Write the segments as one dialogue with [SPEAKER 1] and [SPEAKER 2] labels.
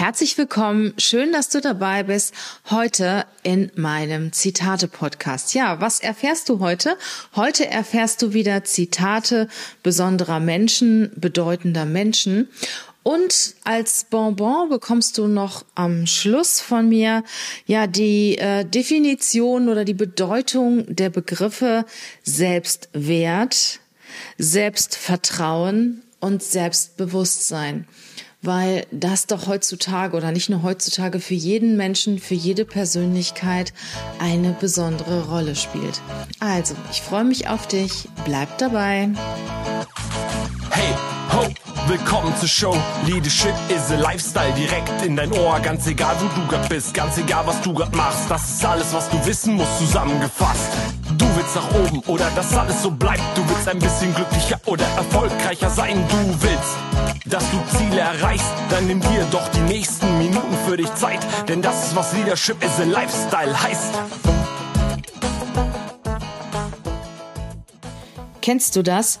[SPEAKER 1] Herzlich willkommen. Schön, dass du dabei bist. Heute in meinem Zitate-Podcast. Ja, was erfährst du heute? Heute erfährst du wieder Zitate besonderer Menschen, bedeutender Menschen. Und als Bonbon bekommst du noch am Schluss von mir ja die äh, Definition oder die Bedeutung der Begriffe Selbstwert, Selbstvertrauen und Selbstbewusstsein weil das doch heutzutage oder nicht nur heutzutage für jeden Menschen, für jede Persönlichkeit eine besondere Rolle spielt. Also, ich freue mich auf dich, bleib dabei.
[SPEAKER 2] Hey, ho, willkommen zur Show. Leadership is a Lifestyle direkt in dein Ohr. Ganz egal, wo du grad bist, ganz egal, was du grad machst. Das ist alles, was du wissen musst, zusammengefasst. Du willst nach oben oder dass alles so bleibt. Du willst ein bisschen glücklicher oder erfolgreicher sein. Du willst, dass du Ziele erreichst. Dann nimm dir doch die nächsten Minuten für dich Zeit. Denn das ist, was Leadership is a Lifestyle heißt.
[SPEAKER 1] Kennst du das?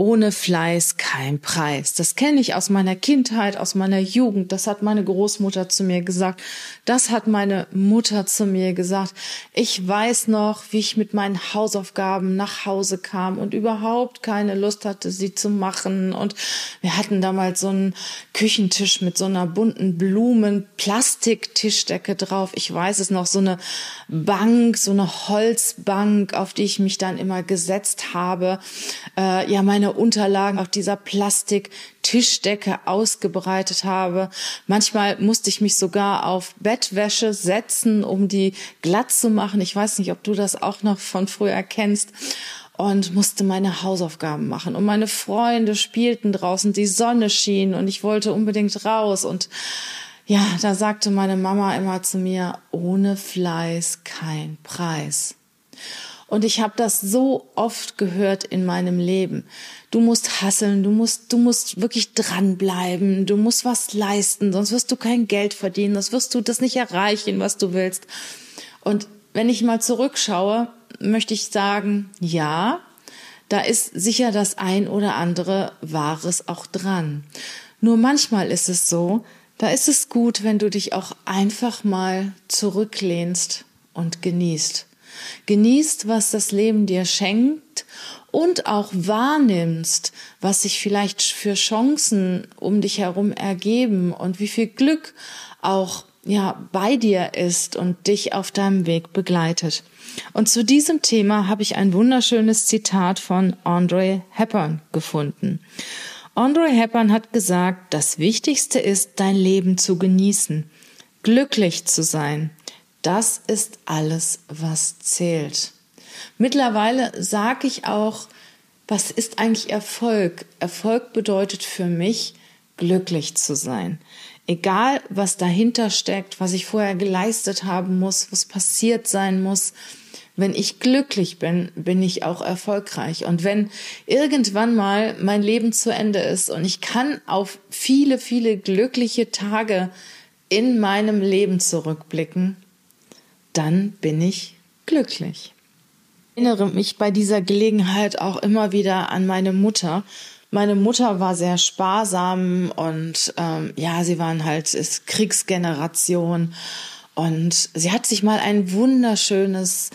[SPEAKER 1] Ohne Fleiß kein Preis. Das kenne ich aus meiner Kindheit, aus meiner Jugend. Das hat meine Großmutter zu mir gesagt. Das hat meine Mutter zu mir gesagt. Ich weiß noch, wie ich mit meinen Hausaufgaben nach Hause kam und überhaupt keine Lust hatte, sie zu machen. Und wir hatten damals so einen Küchentisch mit so einer bunten Blumen, Plastiktischdecke drauf. Ich weiß es noch, so eine Bank, so eine Holzbank, auf die ich mich dann immer gesetzt habe. Äh, ja, meine Unterlagen auf dieser Plastik-Tischdecke ausgebreitet habe. Manchmal musste ich mich sogar auf Bettwäsche setzen, um die glatt zu machen. Ich weiß nicht, ob du das auch noch von früher kennst und musste meine Hausaufgaben machen. Und meine Freunde spielten draußen, die Sonne schien und ich wollte unbedingt raus. Und ja, da sagte meine Mama immer zu mir, ohne Fleiß kein Preis. Und ich habe das so oft gehört in meinem Leben. Du musst hasseln, du musst, du musst wirklich dranbleiben, du musst was leisten, sonst wirst du kein Geld verdienen, sonst wirst du das nicht erreichen, was du willst. Und wenn ich mal zurückschaue, möchte ich sagen, ja, da ist sicher das ein oder andere Wahres auch dran. Nur manchmal ist es so, da ist es gut, wenn du dich auch einfach mal zurücklehnst und genießt. Genießt, was das Leben dir schenkt und auch wahrnimmst, was sich vielleicht für Chancen um dich herum ergeben und wie viel Glück auch ja bei dir ist und dich auf deinem Weg begleitet. Und zu diesem Thema habe ich ein wunderschönes Zitat von Andre Hepburn gefunden. Andre Hepburn hat gesagt, das Wichtigste ist, dein Leben zu genießen, glücklich zu sein, das ist alles, was zählt. Mittlerweile sage ich auch, was ist eigentlich Erfolg? Erfolg bedeutet für mich, glücklich zu sein. Egal, was dahinter steckt, was ich vorher geleistet haben muss, was passiert sein muss. Wenn ich glücklich bin, bin ich auch erfolgreich. Und wenn irgendwann mal mein Leben zu Ende ist und ich kann auf viele, viele glückliche Tage in meinem Leben zurückblicken, dann bin ich glücklich. Ich erinnere mich bei dieser Gelegenheit auch immer wieder an meine Mutter. Meine Mutter war sehr sparsam und ähm, ja, sie waren halt ist Kriegsgeneration und sie hat sich mal ein wunderschönes,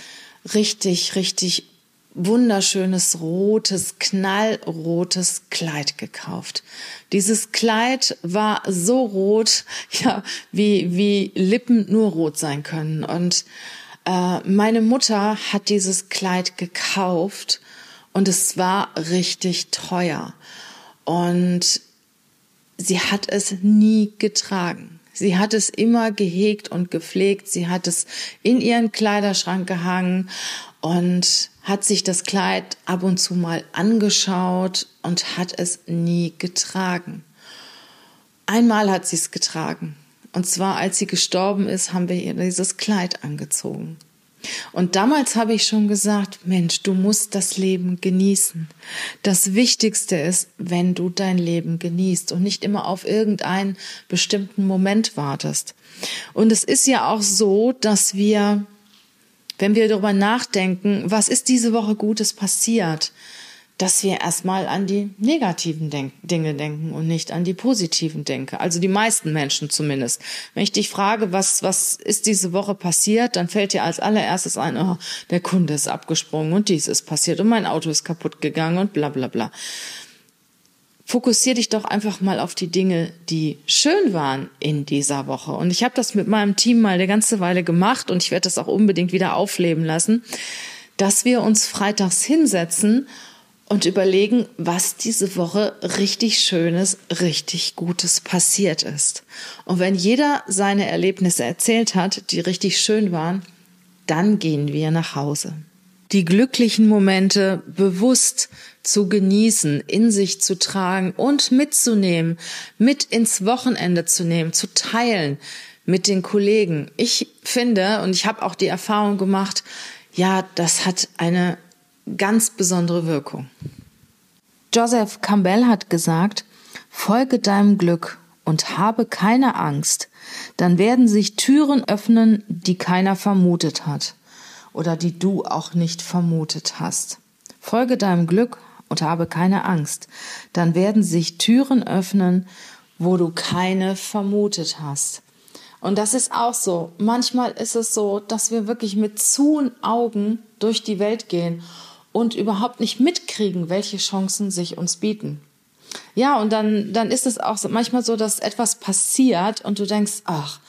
[SPEAKER 1] richtig, richtig wunderschönes rotes, knallrotes Kleid gekauft. Dieses Kleid war so rot, ja, wie, wie Lippen nur rot sein können. Und äh, meine Mutter hat dieses Kleid gekauft und es war richtig teuer. Und sie hat es nie getragen. Sie hat es immer gehegt und gepflegt. Sie hat es in ihren Kleiderschrank gehangen und hat sich das Kleid ab und zu mal angeschaut und hat es nie getragen. Einmal hat sie es getragen. Und zwar, als sie gestorben ist, haben wir ihr dieses Kleid angezogen. Und damals habe ich schon gesagt, Mensch, du musst das Leben genießen. Das Wichtigste ist, wenn du dein Leben genießt und nicht immer auf irgendeinen bestimmten Moment wartest. Und es ist ja auch so, dass wir wenn wir darüber nachdenken, was ist diese Woche Gutes passiert, dass wir erstmal an die negativen Denk Dinge denken und nicht an die positiven denken. Also die meisten Menschen zumindest. Wenn ich dich frage, was, was ist diese Woche passiert, dann fällt dir als allererstes ein, oh, der Kunde ist abgesprungen und dies ist passiert und mein Auto ist kaputt gegangen und bla bla bla. Fokussier dich doch einfach mal auf die Dinge, die schön waren in dieser Woche. Und ich habe das mit meinem Team mal eine ganze Weile gemacht und ich werde das auch unbedingt wieder aufleben lassen, dass wir uns freitags hinsetzen und überlegen, was diese Woche richtig Schönes, richtig Gutes passiert ist. Und wenn jeder seine Erlebnisse erzählt hat, die richtig schön waren, dann gehen wir nach Hause. Die glücklichen Momente bewusst zu genießen, in sich zu tragen und mitzunehmen, mit ins Wochenende zu nehmen, zu teilen mit den Kollegen. Ich finde, und ich habe auch die Erfahrung gemacht, ja, das hat eine ganz besondere Wirkung. Joseph Campbell hat gesagt, folge deinem Glück und habe keine Angst, dann werden sich Türen öffnen, die keiner vermutet hat oder die du auch nicht vermutet hast. Folge deinem Glück und habe keine Angst, dann werden sich Türen öffnen, wo du keine vermutet hast. Und das ist auch so. Manchmal ist es so, dass wir wirklich mit zuen Augen durch die Welt gehen und überhaupt nicht mitkriegen, welche Chancen sich uns bieten. Ja, und dann, dann ist es auch so, manchmal so, dass etwas passiert und du denkst, ach,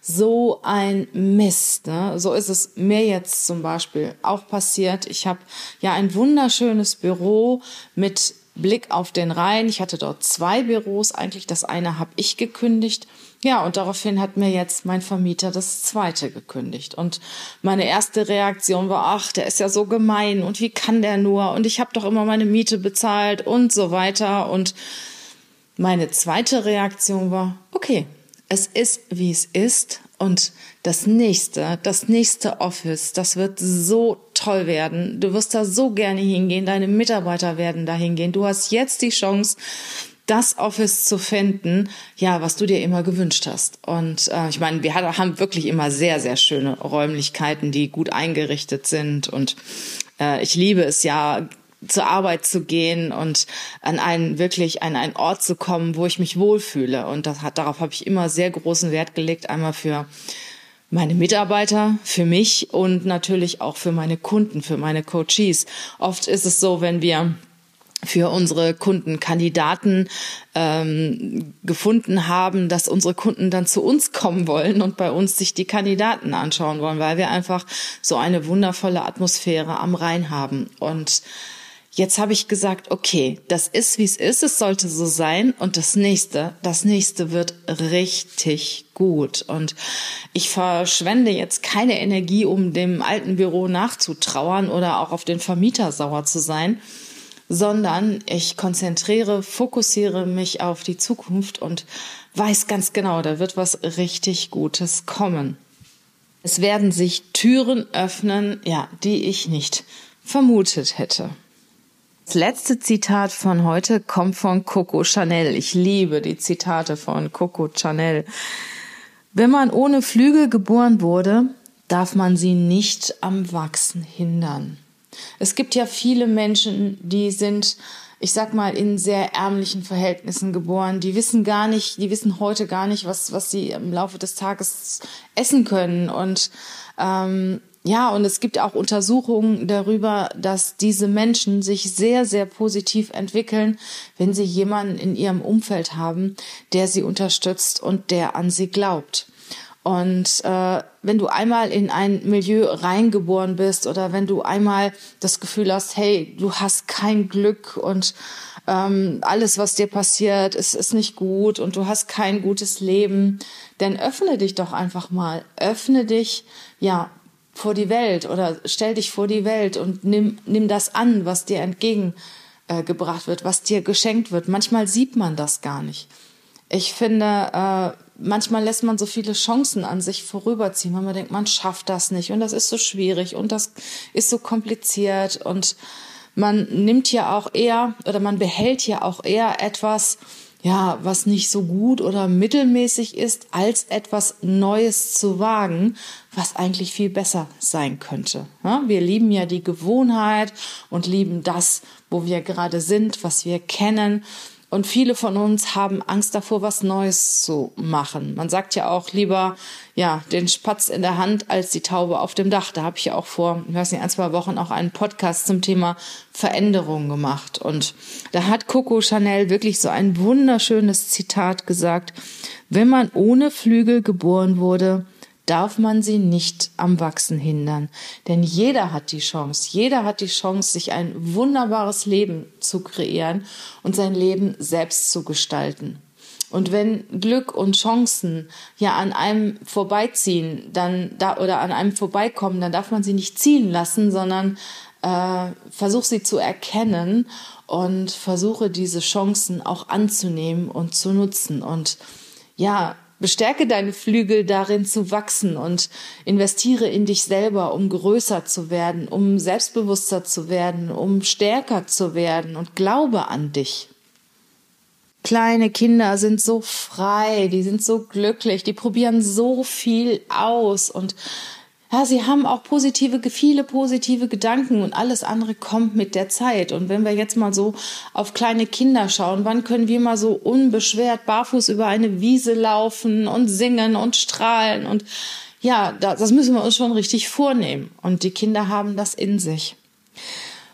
[SPEAKER 1] so ein Mist. Ne? So ist es mir jetzt zum Beispiel auch passiert. Ich habe ja ein wunderschönes Büro mit Blick auf den Rhein. Ich hatte dort zwei Büros eigentlich. Das eine habe ich gekündigt. Ja, und daraufhin hat mir jetzt mein Vermieter das zweite gekündigt. Und meine erste Reaktion war, ach, der ist ja so gemein und wie kann der nur? Und ich habe doch immer meine Miete bezahlt und so weiter. Und meine zweite Reaktion war, okay, es ist, wie es ist. Und das nächste, das nächste Office, das wird so toll werden. Du wirst da so gerne hingehen. Deine Mitarbeiter werden da hingehen. Du hast jetzt die Chance, das Office zu finden, ja, was du dir immer gewünscht hast. Und äh, ich meine, wir haben wirklich immer sehr, sehr schöne Räumlichkeiten, die gut eingerichtet sind. Und äh, ich liebe es ja, zur Arbeit zu gehen und an einen wirklich an einen Ort zu kommen, wo ich mich wohlfühle. Und das hat, darauf habe ich immer sehr großen Wert gelegt, einmal für meine Mitarbeiter, für mich und natürlich auch für meine Kunden, für meine Coaches. Oft ist es so, wenn wir für unsere Kunden Kandidaten ähm, gefunden haben, dass unsere Kunden dann zu uns kommen wollen und bei uns sich die Kandidaten anschauen wollen, weil wir einfach so eine wundervolle Atmosphäre am Rhein haben. Und Jetzt habe ich gesagt, okay, das ist wie es ist, es sollte so sein und das nächste, das nächste wird richtig gut und ich verschwende jetzt keine Energie, um dem alten Büro nachzutrauern oder auch auf den Vermieter sauer zu sein, sondern ich konzentriere, fokussiere mich auf die Zukunft und weiß ganz genau, da wird was richtig Gutes kommen. Es werden sich Türen öffnen, ja, die ich nicht vermutet hätte. Das letzte Zitat von heute kommt von Coco Chanel. Ich liebe die Zitate von Coco Chanel. Wenn man ohne Flügel geboren wurde, darf man sie nicht am Wachsen hindern. Es gibt ja viele Menschen, die sind, ich sag mal, in sehr ärmlichen Verhältnissen geboren. Die wissen gar nicht, die wissen heute gar nicht, was, was sie im Laufe des Tages essen können. Und ähm, ja, und es gibt auch Untersuchungen darüber, dass diese Menschen sich sehr, sehr positiv entwickeln, wenn sie jemanden in ihrem Umfeld haben, der sie unterstützt und der an sie glaubt. Und äh, wenn du einmal in ein Milieu reingeboren bist oder wenn du einmal das Gefühl hast, hey, du hast kein Glück und ähm, alles, was dir passiert, ist, ist nicht gut und du hast kein gutes Leben, dann öffne dich doch einfach mal. Öffne dich, ja, vor die Welt oder stell dich vor die Welt und nimm, nimm das an, was dir entgegengebracht äh, wird, was dir geschenkt wird. Manchmal sieht man das gar nicht. Ich finde, äh, manchmal lässt man so viele Chancen an sich vorüberziehen, weil man denkt, man schafft das nicht und das ist so schwierig und das ist so kompliziert und man nimmt ja auch eher oder man behält ja auch eher etwas, ja, was nicht so gut oder mittelmäßig ist, als etwas Neues zu wagen, was eigentlich viel besser sein könnte. Ja, wir lieben ja die Gewohnheit und lieben das, wo wir gerade sind, was wir kennen. Und viele von uns haben Angst davor, was Neues zu machen. Man sagt ja auch lieber, ja, den Spatz in der Hand als die Taube auf dem Dach. Da habe ich ja auch vor, ich weiß nicht, ein, zwei Wochen auch einen Podcast zum Thema Veränderung gemacht. Und da hat Coco Chanel wirklich so ein wunderschönes Zitat gesagt. Wenn man ohne Flügel geboren wurde, darf man sie nicht am Wachsen hindern. Denn jeder hat die Chance, jeder hat die Chance, sich ein wunderbares Leben zu kreieren und sein Leben selbst zu gestalten. Und wenn Glück und Chancen ja an einem vorbeiziehen, dann da oder an einem vorbeikommen, dann darf man sie nicht ziehen lassen, sondern äh, versuch sie zu erkennen und versuche diese Chancen auch anzunehmen und zu nutzen. Und ja, Bestärke deine Flügel darin zu wachsen und investiere in dich selber, um größer zu werden, um selbstbewusster zu werden, um stärker zu werden und glaube an dich. Kleine Kinder sind so frei, die sind so glücklich, die probieren so viel aus und ja, sie haben auch positive, viele positive Gedanken und alles andere kommt mit der Zeit. Und wenn wir jetzt mal so auf kleine Kinder schauen, wann können wir mal so unbeschwert barfuß über eine Wiese laufen und singen und strahlen und ja, das müssen wir uns schon richtig vornehmen. Und die Kinder haben das in sich.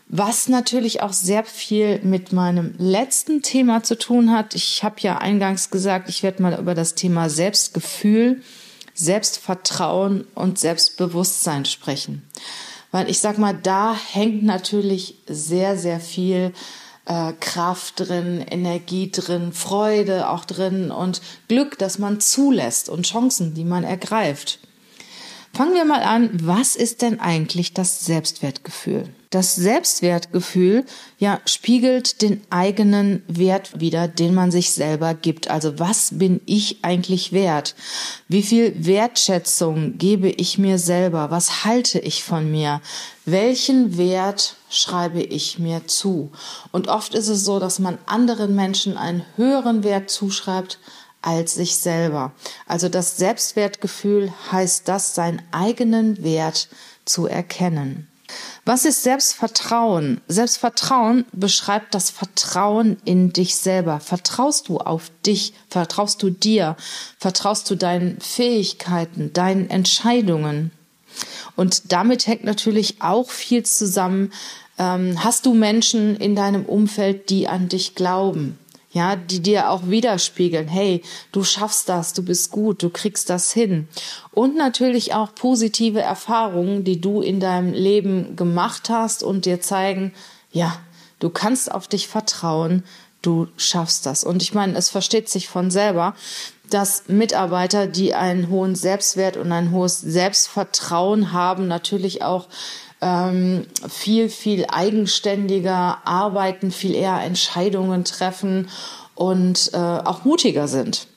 [SPEAKER 1] Was natürlich auch sehr viel mit meinem letzten Thema zu tun hat. Ich habe ja eingangs gesagt, ich werde mal über das Thema Selbstgefühl Selbstvertrauen und Selbstbewusstsein sprechen. Weil ich sag mal, da hängt natürlich sehr, sehr viel äh, Kraft drin, Energie drin, Freude auch drin und Glück, das man zulässt und Chancen, die man ergreift. Fangen wir mal an, was ist denn eigentlich das Selbstwertgefühl? Das Selbstwertgefühl ja spiegelt den eigenen Wert wider, den man sich selber gibt. Also was bin ich eigentlich wert? Wie viel Wertschätzung gebe ich mir selber? Was halte ich von mir? Welchen Wert schreibe ich mir zu? Und oft ist es so, dass man anderen Menschen einen höheren Wert zuschreibt als sich selber. Also das Selbstwertgefühl heißt das, seinen eigenen Wert zu erkennen. Was ist Selbstvertrauen? Selbstvertrauen beschreibt das Vertrauen in dich selber. Vertraust du auf dich? Vertraust du dir? Vertraust du deinen Fähigkeiten, deinen Entscheidungen? Und damit hängt natürlich auch viel zusammen. Ähm, hast du Menschen in deinem Umfeld, die an dich glauben? Ja, die dir auch widerspiegeln, hey, du schaffst das, du bist gut, du kriegst das hin. Und natürlich auch positive Erfahrungen, die du in deinem Leben gemacht hast und dir zeigen, ja, du kannst auf dich vertrauen, du schaffst das. Und ich meine, es versteht sich von selber, dass Mitarbeiter, die einen hohen Selbstwert und ein hohes Selbstvertrauen haben, natürlich auch ähm, viel, viel eigenständiger arbeiten, viel eher Entscheidungen treffen und äh, auch mutiger sind.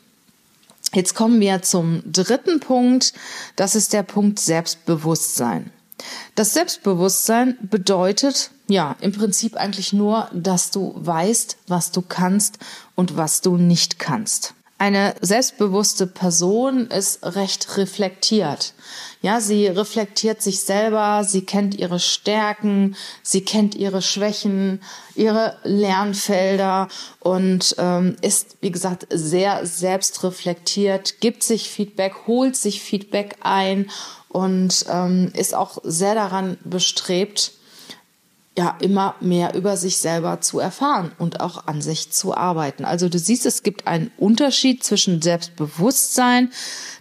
[SPEAKER 1] Jetzt kommen wir zum dritten Punkt. Das ist der Punkt Selbstbewusstsein. Das Selbstbewusstsein bedeutet, ja, im Prinzip eigentlich nur, dass du weißt, was du kannst und was du nicht kannst. Eine selbstbewusste Person ist recht reflektiert. Ja, sie reflektiert sich selber, sie kennt ihre Stärken, sie kennt ihre Schwächen, ihre Lernfelder und ähm, ist, wie gesagt, sehr selbstreflektiert, gibt sich Feedback, holt sich Feedback ein und ähm, ist auch sehr daran bestrebt, ja immer mehr über sich selber zu erfahren und auch an sich zu arbeiten. Also du siehst, es gibt einen Unterschied zwischen Selbstbewusstsein,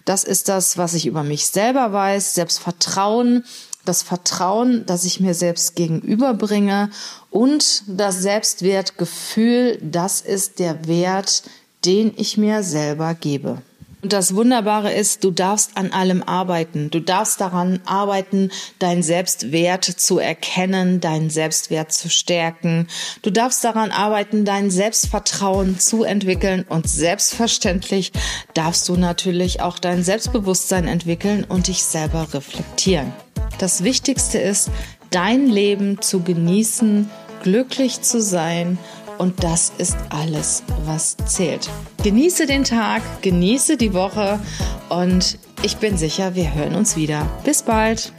[SPEAKER 1] das ist das, was ich über mich selber weiß, Selbstvertrauen, das Vertrauen, das ich mir selbst gegenüberbringe und das Selbstwertgefühl, das ist der Wert, den ich mir selber gebe. Und das Wunderbare ist, du darfst an allem arbeiten. Du darfst daran arbeiten, deinen Selbstwert zu erkennen, deinen Selbstwert zu stärken. Du darfst daran arbeiten, dein Selbstvertrauen zu entwickeln und selbstverständlich darfst du natürlich auch dein Selbstbewusstsein entwickeln und dich selber reflektieren. Das Wichtigste ist, dein Leben zu genießen, glücklich zu sein Und das ist alles, was zählt. Genieße den Tag, genieße die Woche und ich bin sicher, wir hören uns wieder. Bis bald.